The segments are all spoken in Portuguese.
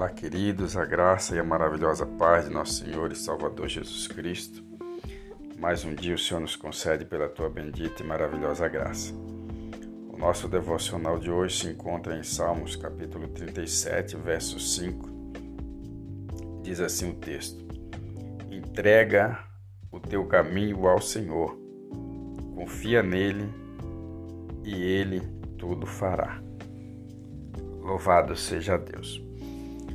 Olá, queridos, a graça e a maravilhosa paz de nosso Senhor e Salvador Jesus Cristo. Mais um dia o Senhor nos concede pela tua bendita e maravilhosa graça. O nosso devocional de hoje se encontra em Salmos, capítulo 37, verso 5. Diz assim o texto: Entrega o teu caminho ao Senhor, confia nele e ele tudo fará. Louvado seja Deus.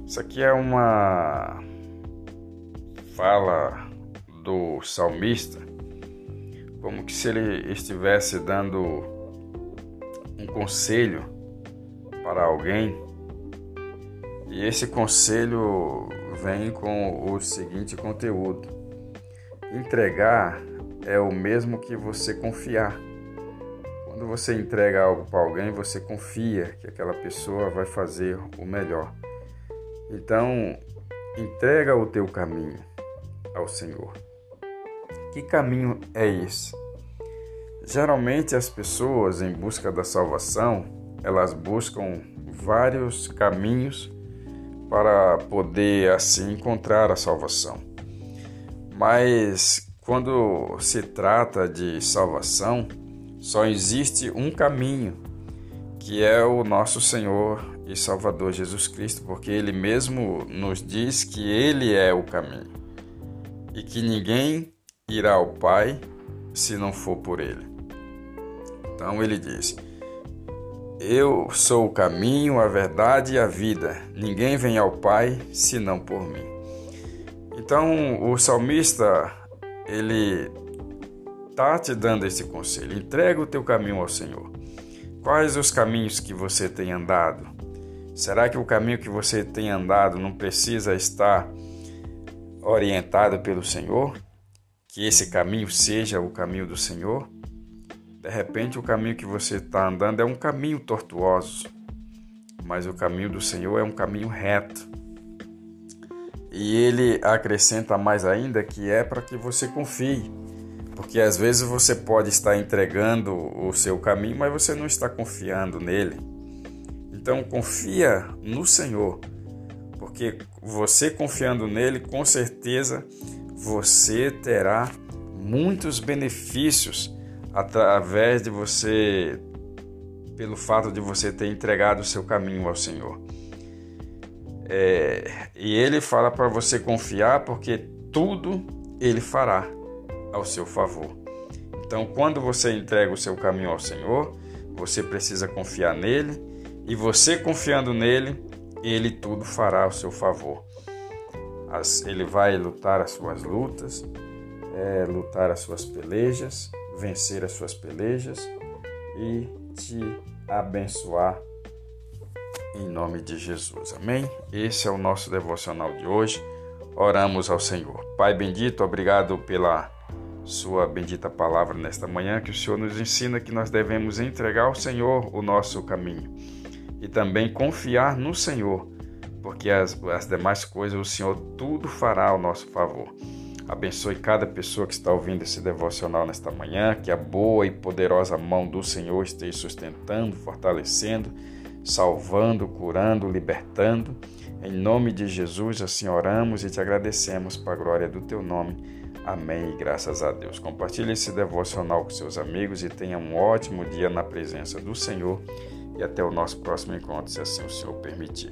Isso aqui é uma fala do salmista, como que se ele estivesse dando um conselho para alguém, e esse conselho vem com o seguinte conteúdo: entregar é o mesmo que você confiar. Quando você entrega algo para alguém, você confia que aquela pessoa vai fazer o melhor. Então, entrega o teu caminho ao Senhor. Que caminho é esse? Geralmente as pessoas em busca da salvação, elas buscam vários caminhos para poder assim encontrar a salvação. Mas quando se trata de salvação, só existe um caminho, que é o nosso Senhor e Salvador Jesus Cristo, porque Ele mesmo nos diz que Ele é o caminho e que ninguém irá ao Pai se não for por Ele. Então Ele diz: Eu sou o caminho, a verdade e a vida. Ninguém vem ao Pai senão por mim. Então o salmista ele está te dando esse conselho. Entrega o teu caminho ao Senhor. Quais os caminhos que você tem andado? Será que o caminho que você tem andado não precisa estar orientado pelo Senhor? Que esse caminho seja o caminho do Senhor? De repente, o caminho que você está andando é um caminho tortuoso, mas o caminho do Senhor é um caminho reto. E ele acrescenta mais ainda que é para que você confie porque às vezes você pode estar entregando o seu caminho, mas você não está confiando nele. Então confia no Senhor, porque você confiando nele, com certeza você terá muitos benefícios através de você, pelo fato de você ter entregado o seu caminho ao Senhor. É, e ele fala para você confiar, porque tudo ele fará ao seu favor. Então, quando você entrega o seu caminho ao Senhor, você precisa confiar nele e você confiando nele, ele tudo fará ao seu favor. As, ele vai lutar as suas lutas, é, lutar as suas pelejas, vencer as suas pelejas e te abençoar em nome de Jesus. Amém? Esse é o nosso devocional de hoje. Oramos ao Senhor. Pai bendito, obrigado pela sua bendita palavra nesta manhã, que o Senhor nos ensina que nós devemos entregar ao Senhor o nosso caminho e também confiar no Senhor, porque as, as demais coisas o Senhor tudo fará ao nosso favor. Abençoe cada pessoa que está ouvindo esse devocional nesta manhã, que a boa e poderosa mão do Senhor esteja sustentando, fortalecendo, salvando, curando, libertando. Em nome de Jesus, assim oramos e te agradecemos para a glória do teu nome. Amém e graças a Deus. Compartilhe esse devocional com seus amigos e tenha um ótimo dia na presença do Senhor. E até o nosso próximo encontro, se assim o Senhor permitir.